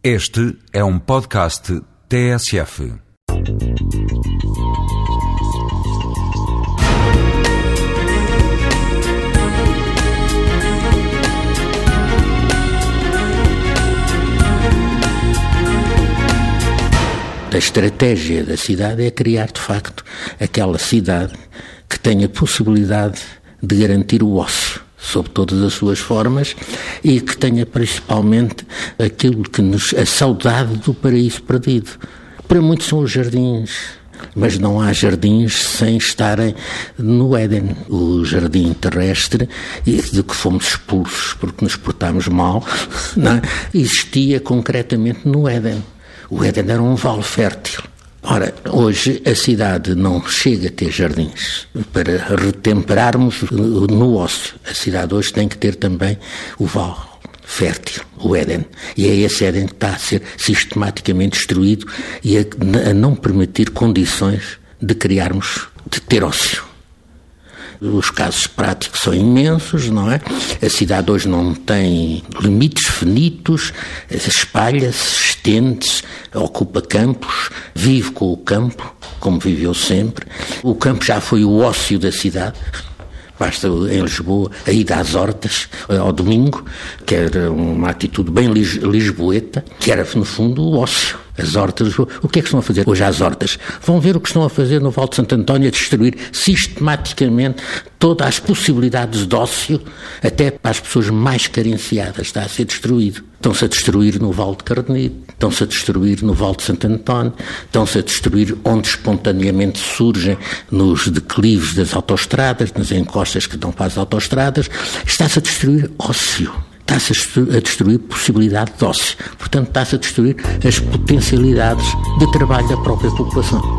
Este é um podcast TSF. A estratégia da cidade é criar, de facto, aquela cidade que tenha possibilidade de garantir o ócio sob todas as suas formas e que tenha principalmente aquilo que nos a saudade do paraíso perdido. Para muitos são os jardins, mas não há jardins sem estarem no Éden. O jardim terrestre, de que fomos expulsos porque nos portámos mal, não, existia concretamente no Éden. O Éden era um vale fértil. Ora, hoje a cidade não chega a ter jardins para retemperarmos no ócio. A cidade hoje tem que ter também o vale fértil, o Éden. E é esse Éden que está a ser sistematicamente destruído e a, a não permitir condições de criarmos, de ter ócio. Os casos práticos são imensos, não é? A cidade hoje não tem limites finitos, espalha-se, estende-se, ocupa campos, vive com o campo, como viveu sempre. O campo já foi o ócio da cidade. Basta em Lisboa a ida às hortas ao domingo, que era uma atitude bem lisboeta, que era no fundo o ócio as hortas, o que é que estão a fazer hoje às hortas? Vão ver o que estão a fazer no Val de Santo António, a destruir sistematicamente todas as possibilidades de ócio, até para as pessoas mais carenciadas, está a ser destruído. Estão-se a destruir no Val de Carnide, estão-se a destruir no Val de Santo António, estão-se a destruir onde espontaneamente surgem nos declives das autoestradas, nas encostas que dão para as autoestradas, está-se a destruir ócio está-se a destruir possibilidade de ócio. Portanto, está-se a destruir as potencialidades de trabalho da própria população.